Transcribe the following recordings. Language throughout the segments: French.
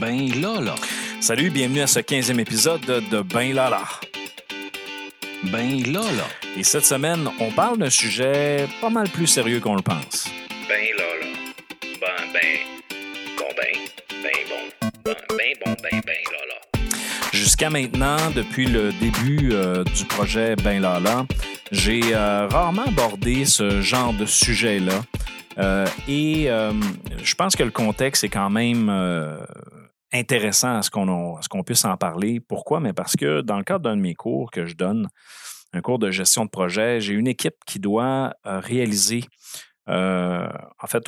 Ben là Salut, bienvenue à ce 15e épisode de Ben là Ben là Et cette semaine, on parle d'un sujet pas mal plus sérieux qu'on le pense. Ben là Ben, ben, bon, ben, ben bon, ben, ben bon, ben, ben là Jusqu'à maintenant, depuis le début euh, du projet Ben Lala, j'ai euh, rarement abordé ce genre de sujet-là. Euh, et je pense que le contexte est quand même intéressant à ce qu'on puisse en parler. Pourquoi? Mais parce que dans le cadre d'un de mes cours que je donne, un cours de gestion de projet, j'ai une équipe qui doit euh, réaliser euh, en fait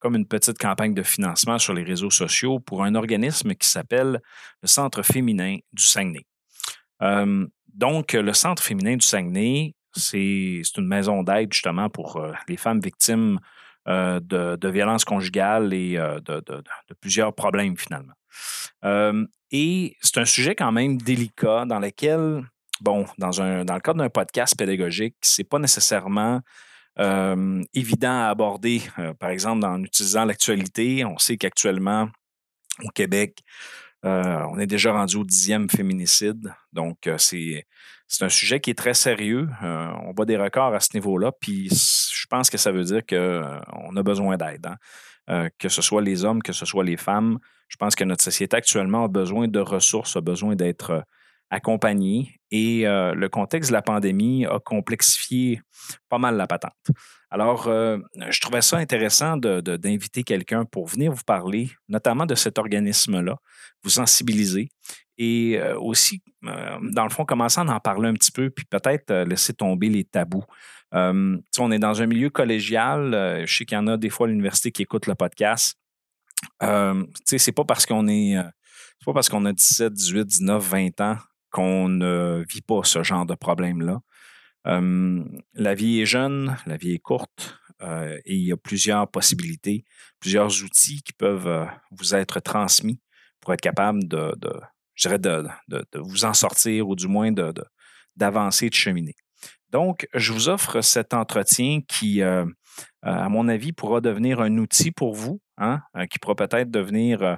comme une petite campagne de financement sur les réseaux sociaux pour un organisme qui s'appelle le Centre féminin du Saguenay. Euh, donc, le Centre féminin du Saguenay, c'est une maison d'aide justement pour les femmes victimes de, violences conjugales et de, plusieurs problèmes finalement et c'est un sujet quand même délicat dans lequel, bon, dans, un, dans le cadre d'un podcast pédagogique, c'est pas nécessairement évident à aborder. par exemple, en utilisant l'actualité, on sait qu'actuellement, au Québec, on est déjà rendu au dixième féminicide. Donc, c'est, c'est un sujet qui est très sérieux. on bat des records à ce niveau-là. Puis, je pense que ça veut dire qu'on a besoin d'aide. Hein. que ce soit les hommes, que ce soit les femmes, je pense que notre société actuellement a besoin de ressources, a besoin d'être euh, accompagnée et euh, le contexte de la pandémie a complexifié pas mal la patente. Alors, euh, je trouvais ça intéressant d'inviter quelqu'un pour venir vous parler, notamment de cet organisme-là, vous sensibiliser et aussi, dans le fond, commencer à en parler un petit peu, puis peut-être laisser tomber les tabous. on est dans un milieu collégial. je sais qu'il y en a des fois à l'université qui écoutent le podcast. Euh, c'est pas parce qu'on est. Euh, pas parce qu'on a 17, 18, 19, 20 ans qu'on ne vit pas ce genre de problème-là. la vie est jeune, la vie est courte euh, et il y a plusieurs possibilités, plusieurs outils qui peuvent vous être transmis pour être capable de, je dirais de, vous en sortir ou du moins d'avancer, de, cheminer. Donc, je vous offre cet entretien qui, à mon avis, pourra devenir un outil pour vous Hein, euh, qui pourra peut-être devenir euh, euh,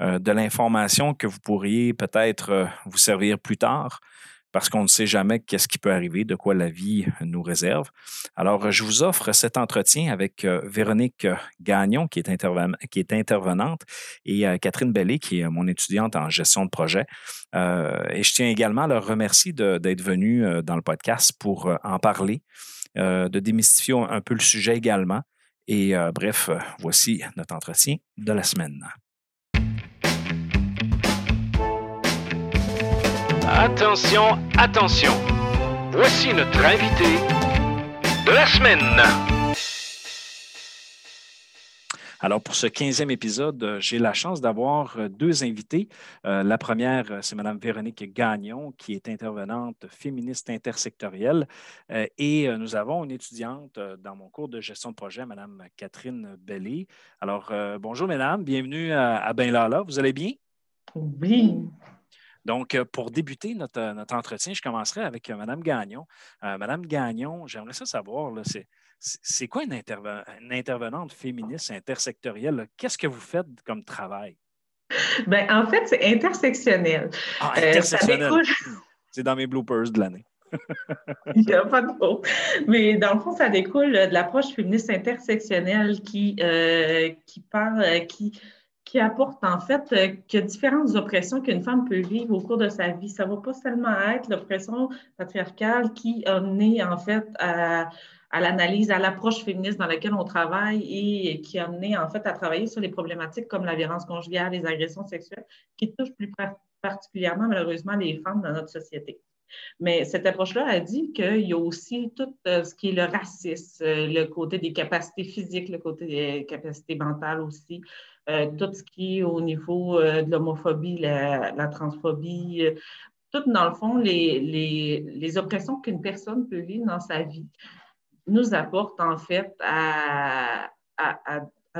de l'information que vous pourriez peut-être vous servir plus tard parce qu'on ne sait jamais qu'est-ce qui peut arriver, de quoi la vie nous réserve. Alors, je vous offre cet entretien avec Véronique Gagnon, qui est, intervenante, et Catherine Bellé, qui est mon étudiante en gestion de projet. et je tiens également à leur remercier d'être venus dans le podcast pour en parler, de démystifier un peu le sujet également. Et euh, bref, euh, voici notre entretien de la semaine. Attention, attention. Voici notre invité de la semaine. Alors, pour ce 15e épisode, euh, j'ai la chance d'avoir euh, deux invités. Euh, la première, c'est Mme Véronique Gagnon, qui est intervenante féministe intersectorielle. et nous avons une étudiante dans mon cours de gestion de projet, Mme Catherine Bellé. Alors, bonjour, mesdames. Bienvenue à, à Ben Lala. Vous allez bien? Oui. Donc, pour débuter notre, notre entretien, je commencerai avec Mme Gagnon. Mme Gagnon, j'aimerais ça savoir, c'est quoi une, intervenante féministe intersectorielle? Qu'est-ce que vous faites comme travail? Ben, en fait, c'est intersectionnel. Ah, euh, intersectionnel. C'est dans mes bloopers de l'année. Il n'y a pas de faux. Mais dans le fond, ça découle de l'approche féministe intersectionnelle qui, euh, qui parle, euh, qui, qui apporte en fait que différentes oppressions qu'une femme peut vivre au cours de sa vie. Ça ne va pas seulement être l'oppression patriarcale qui a mené en fait à à l'analyse, à l'approche féministe dans laquelle on travaille et qui a mené en fait à travailler sur les problématiques comme la violence conjugale, les agressions sexuelles, qui touchent plus particulièrement malheureusement les femmes dans notre société. Mais cette approche-là a dit qu'il y a aussi tout euh, ce qui est le racisme, euh, le côté des capacités physiques, le côté des capacités mentales aussi, euh, tout ce qui est au niveau de l'homophobie, la, transphobie, tout dans le fond les oppressions qu'une personne peut vivre dans sa vie nous apporte en fait à,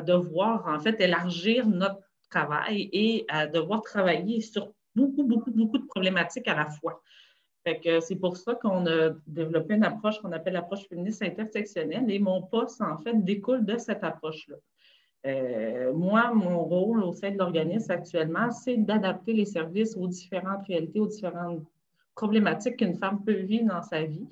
devoir en fait élargir notre travail et à devoir travailler sur beaucoup, beaucoup, beaucoup de problématiques à la fois. c'est pour ça qu'on a développé une approche qu'on appelle l'approche féministe intersectionnelle et mon poste, en fait, découle de cette approche-là. Euh, moi, mon rôle au sein de l'organisme actuellement, c'est d'adapter les services aux différentes réalités, aux différentes problématiques qu'une femme peut vivre dans sa vie.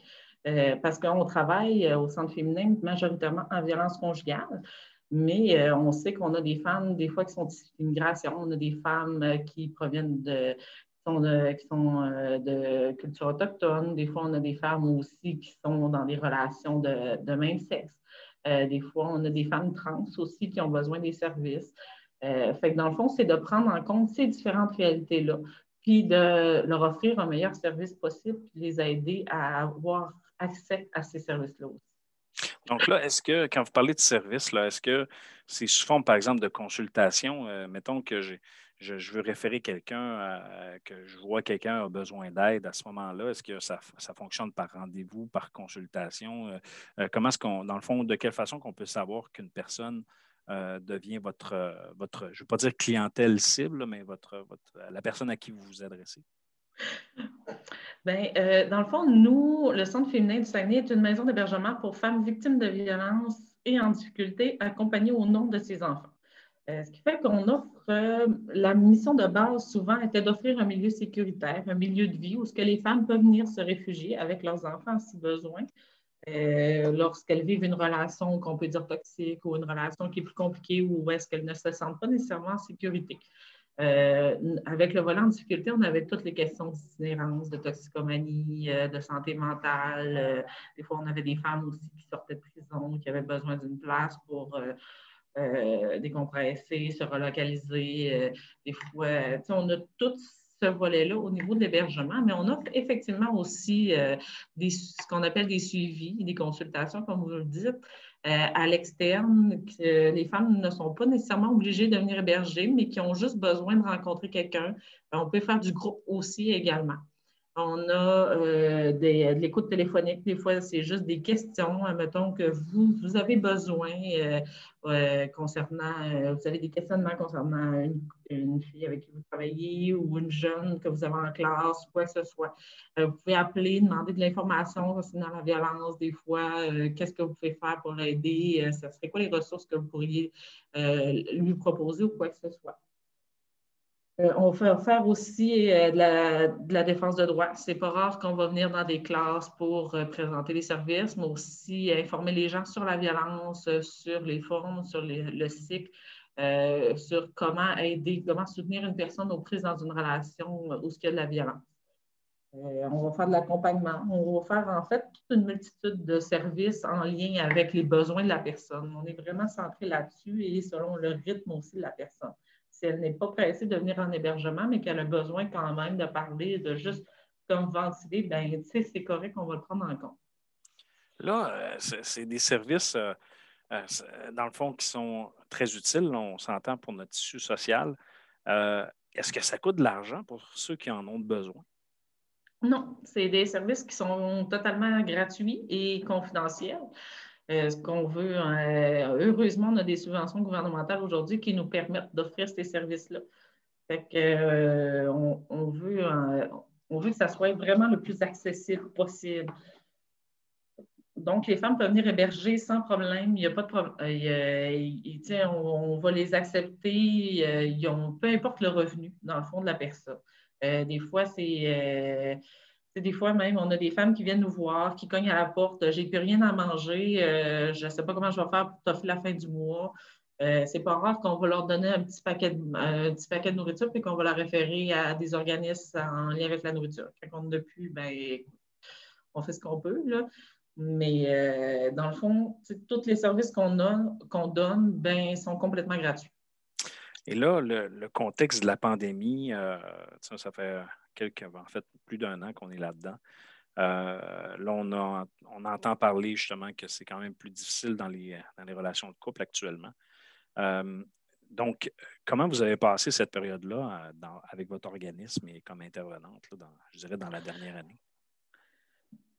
Euh, parce qu'on travaille au centre féminin majoritairement en violence conjugale, mais on sait qu'on a des femmes, des fois, qui sont d'immigration, on a des femmes qui proviennent de, qui sont de culture autochtone. Des fois, on a des femmes aussi qui sont dans des relations de, même sexe. Euh, des fois, on a des femmes trans aussi qui ont besoin des services. Euh, fait que dans le fond, c'est de prendre en compte ces différentes réalités-là, puis de leur offrir un meilleur service possible, puis les aider à avoir accès à ces services-là aussi. Donc là, est-ce que, quand vous parlez de services, est-ce que c'est sous forme, par exemple, de consultation? Euh, mettons que j'ai je, veux référer quelqu'un, que je vois quelqu'un a besoin d'aide à ce moment-là, est-ce que ça, fonctionne par rendez-vous, par consultation? Euh, euh, comment est-ce qu'on, dans le fond, de quelle façon qu'on peut savoir qu'une personne devient votre, votre, je ne veux pas dire clientèle cible, mais votre, la personne à qui vous vous adressez? Bien, dans le fond, nous, le Centre féminin du Saguenay est une maison d'hébergement pour femmes victimes de violences et en difficulté, accompagnées au nom de ses enfants. Euh, ce qui fait qu'on offre, euh, la mission de base souvent était d'offrir un milieu sécuritaire, un milieu de vie où ce que les femmes peuvent venir se réfugier avec leurs enfants si besoin, euh, lorsqu'elles vivent une relation qu'on peut dire toxique ou une relation qui est plus compliquée ou est-ce qu'elles ne se sentent pas nécessairement en sécurité. Avec le volant en difficulté, on avait toutes les questions d'itinérance, de toxicomanie, de santé mentale. des fois, on avait des femmes aussi qui sortaient de prison, qui avaient besoin d'une place pour euh, décompresser, se relocaliser. Euh, des fois, on a tout ce volet-là au niveau de l'hébergement, mais on offre effectivement aussi euh, ce qu'on appelle des suivis, des consultations, comme vous le dites, à l'externe. les femmes ne sont pas nécessairement obligées de venir héberger, mais qui ont juste besoin de rencontrer quelqu'un. On peut faire du groupe aussi également. On a euh, des, de l'écoute téléphonique. Des fois, c'est juste des questions, mettons, que vous, vous avez besoin euh, euh, concernant, vous avez des questionnements concernant une, fille avec qui vous travaillez ou une jeune que vous avez en classe, quoi que ce soit. vous pouvez appeler, demander de l'information concernant la violence, des fois, qu'est-ce que vous pouvez faire pour l'aider, ce serait quoi les ressources que vous pourriez lui proposer ou quoi que ce soit. Euh, on va faire aussi euh, de, la, défense de droit. C'est pas rare qu'on va venir dans des classes pour euh, présenter les services, mais aussi informer les gens sur la violence, sur les formes, sur le cycle, sur comment aider, comment soutenir une personne aux prises dans une relation où il y a de la violence. on va faire de l'accompagnement. On va faire en fait toute une multitude de services en lien avec les besoins de la personne. On est vraiment centré là-dessus et selon le rythme aussi de la personne si elle n'est pas pressée de venir en hébergement, mais qu'elle a besoin quand même de parler, de juste comme ventiler, ben, c'est correct, on va le prendre en compte. Là, euh, c'est des services, euh, euh, dans le fond, qui sont très utiles, on s'entend pour notre tissu social. Est-ce que ça coûte de l'argent pour ceux qui en ont besoin? Non, c'est des services qui sont totalement gratuits et confidentiels. Euh, ce qu'on veut, euh, heureusement, on a des subventions gouvernementales aujourd'hui qui nous permettent d'offrir ces services-là. Fait que, euh, on, veut, on veut que ça soit vraiment le plus accessible possible. Donc, les femmes peuvent venir héberger sans problème. Il n'y a pas de problème. on, va les accepter. ils ont, peu importe le revenu, dans le fond, de la personne. des fois, c'est des fois même, on a des femmes qui viennent nous voir, qui cognent à la porte, j'ai plus rien à manger, euh, je ne sais pas comment je vais faire pour t'offrir la fin du mois. Euh, c'est pas rare qu'on va leur donner un petit paquet de, petit paquet de nourriture puis qu'on va la référer à des organismes en lien avec la nourriture. Quand on n'a plus, ben, on fait ce qu'on peut. Là. Mais euh, dans le fond, tous les services qu'on a, qu'on donne, ben, sont complètement gratuits. Et là, le, contexte de la pandémie, ça fait en fait, plus d'un an qu'on est là-dedans. Euh, là, on, entend parler justement que c'est quand même plus difficile dans les, les relations de couple actuellement. Euh, donc, comment vous avez passé cette période-là euh, avec votre organisme et comme intervenante, je dirais, dans la dernière année?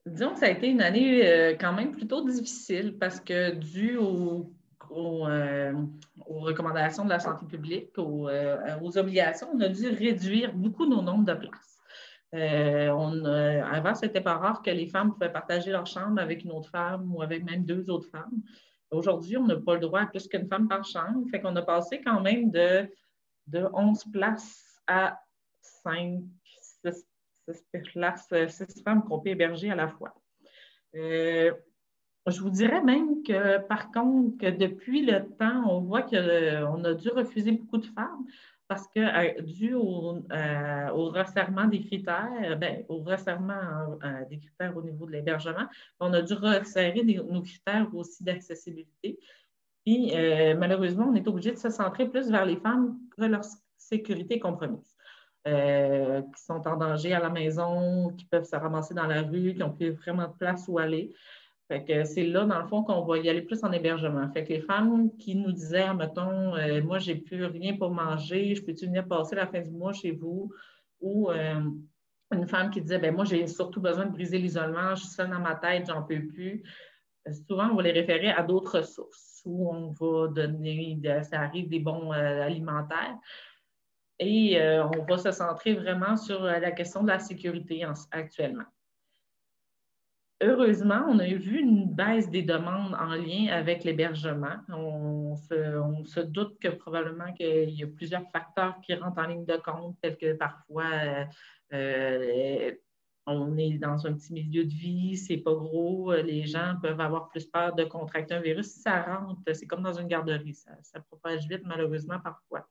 Disons que ça a été une année quand même plutôt difficile parce que dû aux, recommandations de la santé publique, aux, aux, obligations, on a dû réduire beaucoup nos nombres de places. Euh, on, avant, c'était pas rare que les femmes pouvaient partager leur chambre avec une autre femme ou avec même deux autres femmes. Aujourd'hui, on n'a pas le droit à plus qu'une femme par chambre. Fait qu'on a passé quand même de, de 11 places à 5, 6, places, 6 femmes qu'on peut héberger à la fois. Euh, je vous dirais même que, par contre, que depuis le temps, on voit qu'on a dû refuser beaucoup de femmes parce que, euh, dû au, euh, au, resserrement des critères, ben, au resserrement euh, des critères au niveau de l'hébergement, on a dû resserrer nos critères aussi d'accessibilité. Puis, malheureusement, on est obligé de se centrer plus vers les femmes que leur sécurité est compromise, qui sont en danger à la maison, qui peuvent se ramasser dans la rue, qui n'ont plus vraiment de place où aller. Fait que c'est là, dans le fond, qu'on va y aller plus en hébergement. Fait que les femmes qui nous disaient, mettons, euh, moi, j'ai plus rien pour manger, je peux-tu venir passer la fin du mois chez vous? Ou euh, une femme qui disait, ben moi, j'ai surtout besoin de briser l'isolement, je suis seule dans ma tête, j'en peux plus. Euh, souvent, on va les référer à d'autres ressources où on va donner, ça arrive, des bons alimentaires. Et on va se centrer vraiment sur la question de la sécurité actuellement. Heureusement, on a vu une baisse des demandes en lien avec l'hébergement. On se, doute que probablement qu'il y a plusieurs facteurs qui rentrent en ligne de compte, tels que parfois euh, euh, on est dans un petit milieu de vie, c'est pas gros, les gens peuvent avoir plus peur de contracter un virus. Si ça rentre, c'est comme dans une garderie, ça, ça propage vite malheureusement parfois.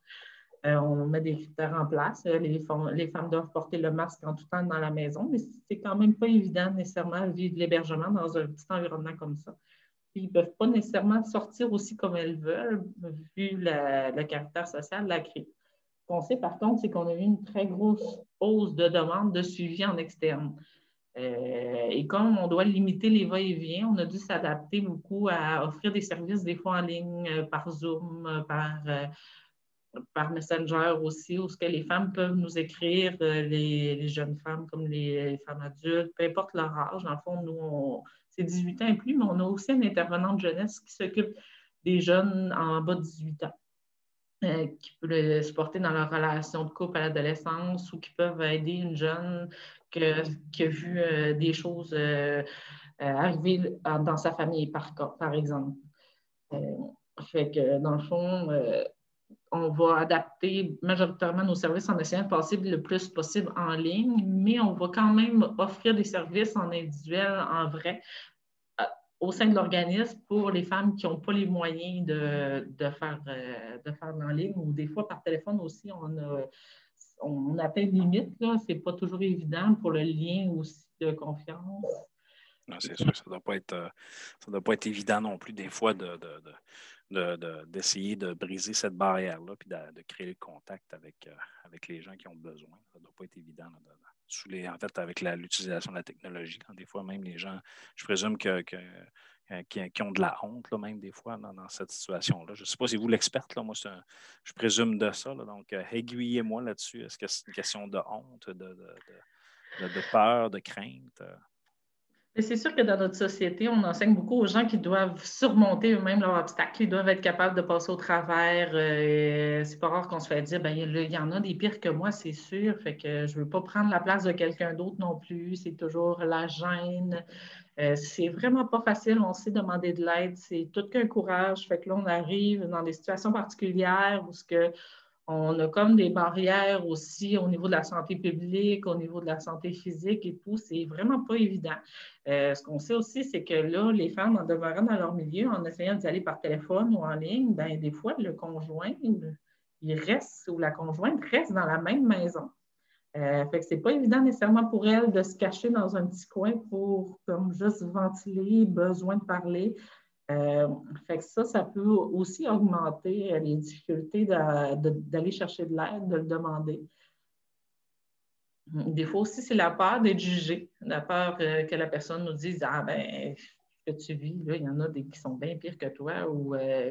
Euh, on met des critères en place. Euh, les, femmes, doivent porter le masque en tout temps dans la maison, mais c'est quand même pas évident nécessairement de vivre l'hébergement dans un petit environnement comme ça. ils ne peuvent pas nécessairement sortir aussi comme elles veulent, vu le caractère social de la crise. Ce qu'on sait par contre, c'est qu'on a eu une très grosse hausse de demandes de suivi en externe. Euh, et comme on doit limiter les va-et-vient, on a dû s'adapter beaucoup à offrir des services des fois en ligne, par Zoom, par par Messenger aussi, où ce que les femmes peuvent nous écrire, euh, les, jeunes femmes comme les, femmes adultes, peu importe leur âge. Dans le fond, nous, c'est 18 ans et plus, mais on a aussi un intervenant de jeunesse qui s'occupe des jeunes en bas de 18 ans, euh, qui peut les supporter dans leur relation de couple à l'adolescence ou qui peuvent aider une jeune qui a vu euh, des choses arriver dans sa famille, par, par exemple. fait que, dans le fond, on va adapter majoritairement nos services en essayant de passer le plus possible en ligne, mais on va quand même offrir des services en individuel, en vrai, euh, au sein de l'organisme pour les femmes qui n'ont pas les moyens de, faire, euh, de faire en ligne ou des fois par téléphone aussi, on a, on atteint une limite. Ce n'est pas toujours évident pour le lien aussi de confiance. C'est sûr, ça ne doit, pas être, euh, doit pas être évident non plus des fois de d'essayer de, briser cette barrière-là, puis de, créer le contact avec, euh, avec les gens qui ont besoin. Ça ne doit pas être évident. sous les, en fait, avec l'utilisation de la technologie, quand des fois, même les gens, je présume que, euh, qui, ont de la honte, là, même des fois, dans, cette situation-là. Je ne sais pas si vous l'experte, moi, je présume de ça. donc, aiguillez-moi là-dessus. Est-ce que c'est une question de honte, de, de peur, de crainte? C'est sûr que dans notre société, on enseigne beaucoup aux gens qui doivent surmonter eux-mêmes leurs obstacles, ils doivent être capables de passer au travers. Euh, c'est pas rare qu'on se fait dire, ben, il y en a des pires que moi, c'est sûr, fait que je veux pas prendre la place de quelqu'un d'autre non plus. C'est toujours la gêne. Euh, c'est vraiment pas facile, on sait demander de l'aide, c'est tout qu'un courage. Fait que là, on arrive dans des situations particulières où ce que on a comme des barrières aussi au niveau de la santé publique, au niveau de la santé physique et tout. C'est vraiment pas évident. Euh, ce qu'on sait aussi, c'est que là, les femmes, en demeurant dans leur milieu, en essayant d'y aller par téléphone ou en ligne, ben, des fois, le conjoint, il reste ou la conjointe reste dans la même maison. Euh, fait que c'est pas évident nécessairement pour elle de se cacher dans un petit coin pour comme juste ventiler, besoin de parler. Euh, fait que ça, ça peut aussi augmenter les difficultés d'aller chercher de l'aide, de le demander. Des fois aussi, c'est la peur d'être jugé, la peur euh, que la personne nous dise Ah, ben, ce que tu vis, là, il y en a des qui sont bien pires que toi ou euh,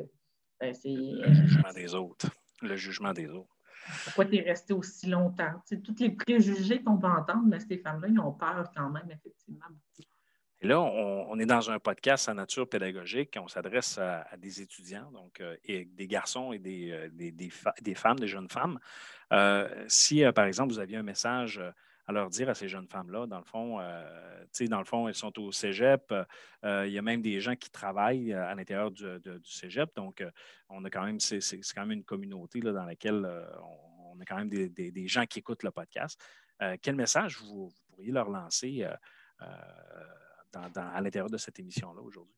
ben, c'est. Le jugement des autres. Le jugement des autres. Pourquoi tu es resté aussi longtemps? C'est tous les préjugés qu'on peut entendre, mais ces femmes-là, ils ont peur quand même, effectivement, beaucoup. Et là, on, est dans un podcast à nature pédagogique. On s'adresse à, des étudiants, donc euh, des garçons et des, euh, des, femmes, des jeunes femmes. Euh, si, par exemple, vous aviez un message à leur dire à ces jeunes femmes-là, dans le fond, dans le fond, elles sont au cégep. Il y a même des gens qui travaillent à l'intérieur du, cégep. Donc, on a quand même, c'est quand même une communauté dans laquelle on, a quand même des, gens qui écoutent le podcast. quel message vous, pourriez leur lancer à l'intérieur de cette émission-là aujourd'hui?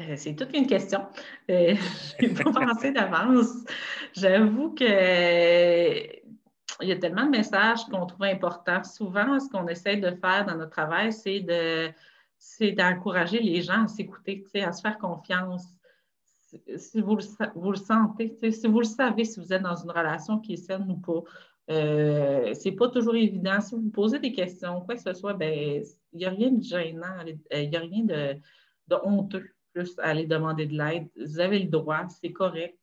Euh, c'est toute une question. Euh, je vais pas penser d'avance. J'avoue que il y a tellement de messages qu'on trouve importants. Souvent, ce qu'on essaie de faire dans notre travail, c'est de c'est d'encourager les gens à s'écouter, à se faire confiance. Si vous le, vous le sentez, si vous le savez, si vous êtes dans une relation qui est saine ou pas, euh, c'est pas toujours évident. Si vous posez des questions, quoi que ce soit, ben, il n'y a rien de gênant, il n'y a rien de, honteux plus à aller demander de l'aide. Vous avez le droit, c'est correct.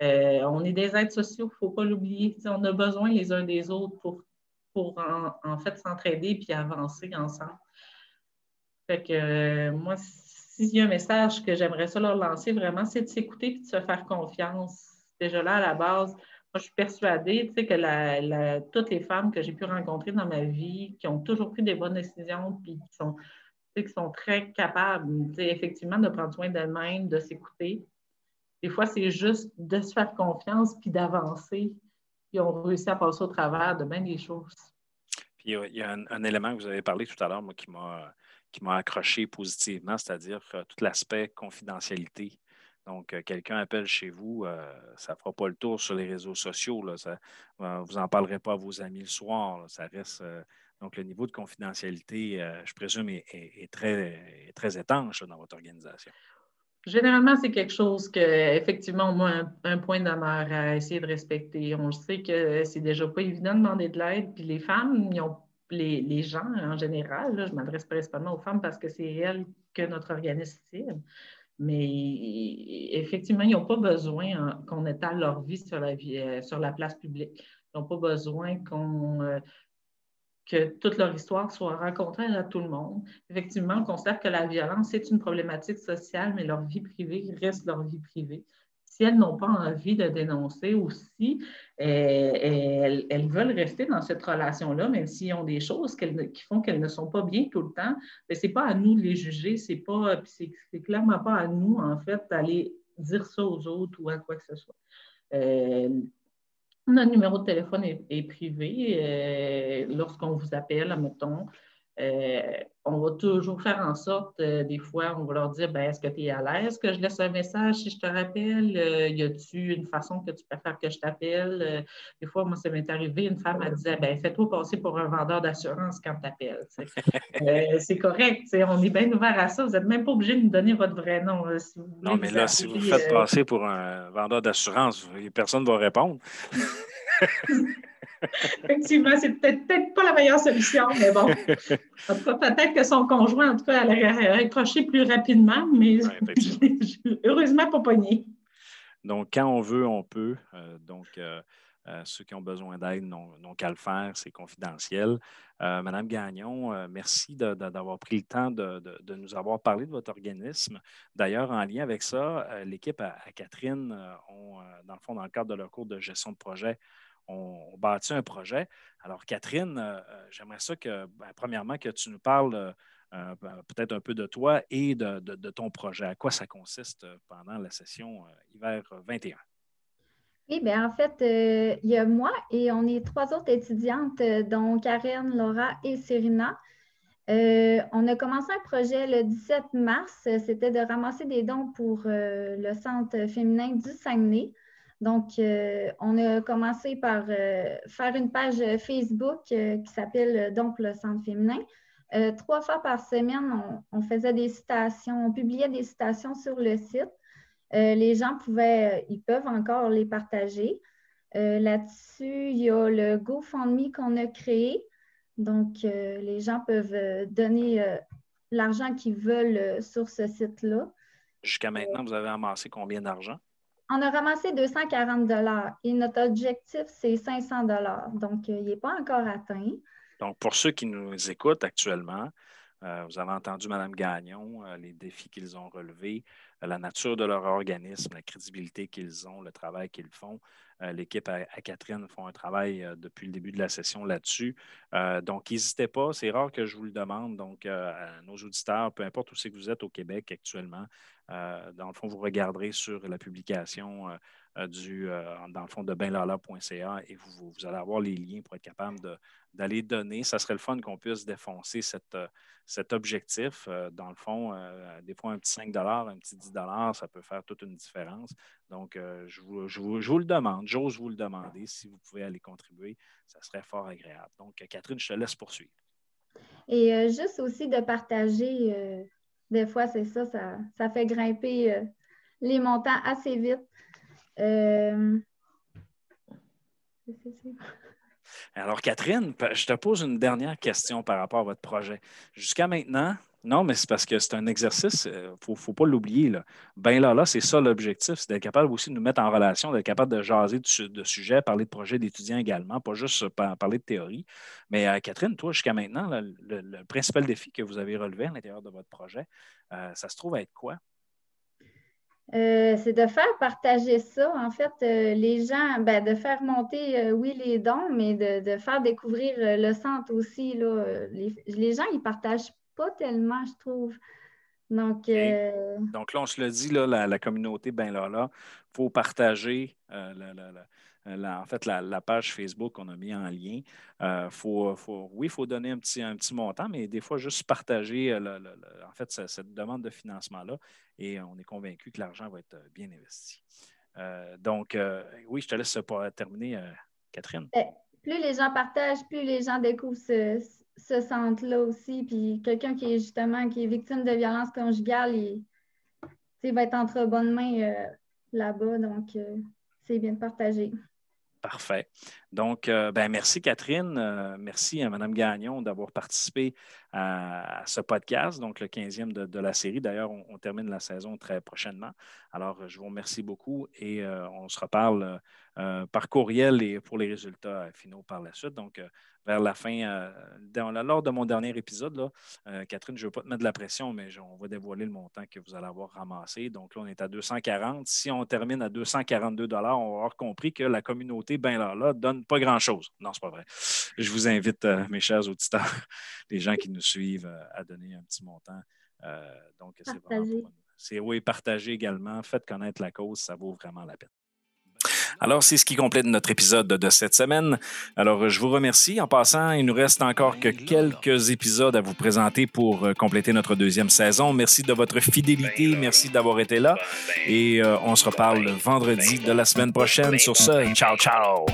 Euh, on est des aides sociaux, il ne faut pas l'oublier. On a besoin les uns des autres pour, pour en, fait s'entraider puis avancer ensemble. Fait que euh, moi, s'il y a un message que j'aimerais ça leur lancer vraiment, c'est de s'écouter et de se faire confiance. Déjà là, à la base, je suis persuadée que toutes les femmes que j'ai pu rencontrer dans ma vie, qui ont toujours pris des bonnes décisions, puis qui sont qui sont très capables, effectivement, de prendre soin d'elles-mêmes, de s'écouter. Des fois, c'est juste de se faire confiance puis d'avancer. Puis on réussit à passer au travers de bien des choses. Puis il y a un, élément que vous avez parlé tout à l'heure, moi, qui m'a qui m'a accroché positivement, c'est-à-dire euh, tout l'aspect confidentialité. Donc, euh, quelqu'un appelle chez vous, euh, ça ne fera pas le tour sur les réseaux sociaux. Là, vous n'en parlerez pas à vos amis le soir. ça reste donc, le niveau de confidentialité, euh, je présume, est, très, étanche dans votre organisation. Généralement, c'est quelque chose que, effectivement, moi, un, point d'honneur à essayer de respecter. On sait que c'est déjà pas évident de demander de l'aide, puis les femmes, les, gens en général, je m'adresse principalement aux femmes parce que c'est elles que notre organisme cible. Mais effectivement, ils n'ont pas besoin hein, qu'on étale leur vie sur la, vie, euh, sur la place publique. Ils n'ont pas besoin euh, que toute leur histoire soit rencontrée à tout le monde. Effectivement, on considère que la violence est une problématique sociale, mais leur vie privée reste leur vie privée. Si elles n'ont pas envie de dénoncer ou si eh, elles, veulent rester dans cette relation-là, même s'ils ont des choses qui font qu'elles ne sont pas bien tout le temps, ce n'est pas à nous de les juger, c'est pas, c'est clairement pas à nous, en fait, d'aller dire ça aux autres ou à quoi que ce soit. Euh, notre numéro de téléphone est, privé. Euh, lorsqu'on vous appelle, admettons, euh, on va toujours faire en sorte, euh, des fois, on va leur dire ben, est-ce que tu es à l'aise que je laisse un message si je te rappelle? Y a-tu une façon que tu préfères que je t'appelle? Des fois, moi, ça m'est arrivé, une femme a dit ben, fais-toi passer pour un vendeur d'assurance quand tu appelles. c'est correct, on est bien ouvert à ça. Vous n'êtes même pas obligé de nous donner votre vrai nom. non, mais là, si vous vous faites passer pour un vendeur d'assurance, personne ne va répondre. Effectivement, c'est peut-être peut pas la meilleure solution, mais bon. peut-être que son conjoint, en tout cas, allait raccrocher plus rapidement, mais heureusement pas pogné. Donc, quand on veut, on peut. Euh, donc, euh, euh, ceux qui ont besoin d'aide n'ont qu'à le faire, c'est confidentiel. Madame Gagnon, merci d'avoir pris le temps de, nous avoir parlé de votre organisme. D'ailleurs, en lien avec ça, l'équipe à, à, Catherine, ont, dans le fond, dans le cadre de leur cours de gestion de projet, on, bâtit un projet. Alors, Catherine, euh, euh, j'aimerais ça que, ben, premièrement, que tu nous parles euh, ben, peut-être un peu de toi et de, ton projet. À quoi ça consiste pendant la session hiver 21? Oui, bien, en fait, il y a moi et on est trois autres étudiantes, dont Karen, Laura et Serena. on a commencé un projet le 17 mars. C'était de ramasser des dons pour le Centre féminin du Saguenay. Donc, euh, on a commencé par euh, faire une page Facebook euh, qui s'appelle donc le Centre féminin. trois fois par semaine, on, faisait des citations, on publiait des citations sur le site. les gens pouvaient, ils peuvent encore les partager. Là-dessus, il y a le GoFundMe qu'on a créé. Donc, les gens peuvent donner l'argent qu'ils veulent sur ce site-là. Jusqu'à maintenant, vous avez amassé combien d'argent? On a ramassé 240 et notre objectif, c'est 500 Donc, euh, il n'est pas encore atteint. Donc, pour ceux qui nous écoutent actuellement, euh, vous avez entendu Mme Gagnon, euh, les défis qu'ils ont relevés, la nature de leur organisme, la crédibilité qu'ils ont, le travail qu'ils font. L'équipe à, Catherine font un travail depuis le début de la session là-dessus. donc, n'hésitez pas. C'est rare que je vous le demande. Donc, à nos auditeurs, peu importe où c'est que vous êtes au Québec actuellement, dans le fond, vous regarderez sur la publication du, dans le fond, de benlala.ca et vous, vous, allez avoir les liens pour être capable d'aller donner. Ça serait le fun qu'on puisse défoncer cet objectif. Euh, dans le fond, euh, des fois, un petit 5 un petit 10 ça peut faire toute une différence. Donc, euh, je, vous, le demande, j'ose vous le demander. Si vous pouvez aller contribuer, ça serait fort agréable. Donc, Catherine, je te laisse poursuivre. Et juste aussi de partager, des fois, c'est ça, ça, fait grimper les montants assez vite. Alors, Catherine, je te pose une dernière question par rapport à votre projet. Jusqu'à maintenant, non, mais c'est parce que c'est un exercice, il euh, ne faut, pas l'oublier. Ben là, là, c'est ça l'objectif, c'est d'être capable aussi de nous mettre en relation, d'être capable de jaser de, sujets, parler de projets d'étudiants également, pas juste parler de théorie. Mais euh, Catherine, toi, jusqu'à maintenant, le, principal défi que vous avez relevé à l'intérieur de votre projet, euh, ça se trouve à être quoi? Euh, c'est de faire partager ça. En fait, euh, les gens, ben, de faire monter, euh, oui, les dons, mais de, faire découvrir le centre aussi. Là, les, gens, ils partagent pas tellement, je trouve. Donc, Donc là, on se le dit, là, la, communauté, ben là, là, il faut partager en fait, la, page Facebook qu'on a mis en lien. faut, oui, il faut donner un petit, un petit montant, mais des fois, juste partager en fait, cette demande de financement-là et on est convaincu que l'argent va être euh, bien investi. Euh, donc, euh, oui, je te laisse pas terminer, Catherine. Plus les gens partagent, plus les gens découvrent ce, centre-là aussi. Puis quelqu'un qui est justement qui est victime de violence conjugale, il, va être entre bonnes mains là-bas. Donc, c'est bien de partager. Parfait. Donc, euh, ben, merci Catherine. Euh, merci à Mme Gagnon d'avoir participé à, ce podcast, donc le 15e de, la série. D'ailleurs, on, termine la saison très prochainement. Alors, je vous remercie beaucoup et euh, on se reparle par courriel et pour les résultats finaux par la suite. Donc, vers la fin, euh, lors de mon dernier épisode, euh, Catherine, je ne veux pas te mettre de la pression, mais on va dévoiler le montant que vous allez avoir ramassé. Donc là, on est à 240. Si on termine à 242 on va avoir compris que la communauté, ben là, là, donne pas grand-chose. Non, c'est pas vrai. Je vous invite, euh, mes chers auditeurs, les gens qui nous suivent, à donner un petit montant. donc, c'est vraiment. C'est oui, partager également. Faites connaître la cause, ça vaut vraiment la peine. Alors, c'est ce qui complète notre épisode de cette semaine. Alors, je vous remercie. En passant, il nous reste encore que quelques épisodes à vous présenter pour euh, compléter notre deuxième saison. Merci de votre fidélité. Merci d'avoir été là. Et euh, on se reparle vendredi de la semaine prochaine. Sur ce, ciao, ciao.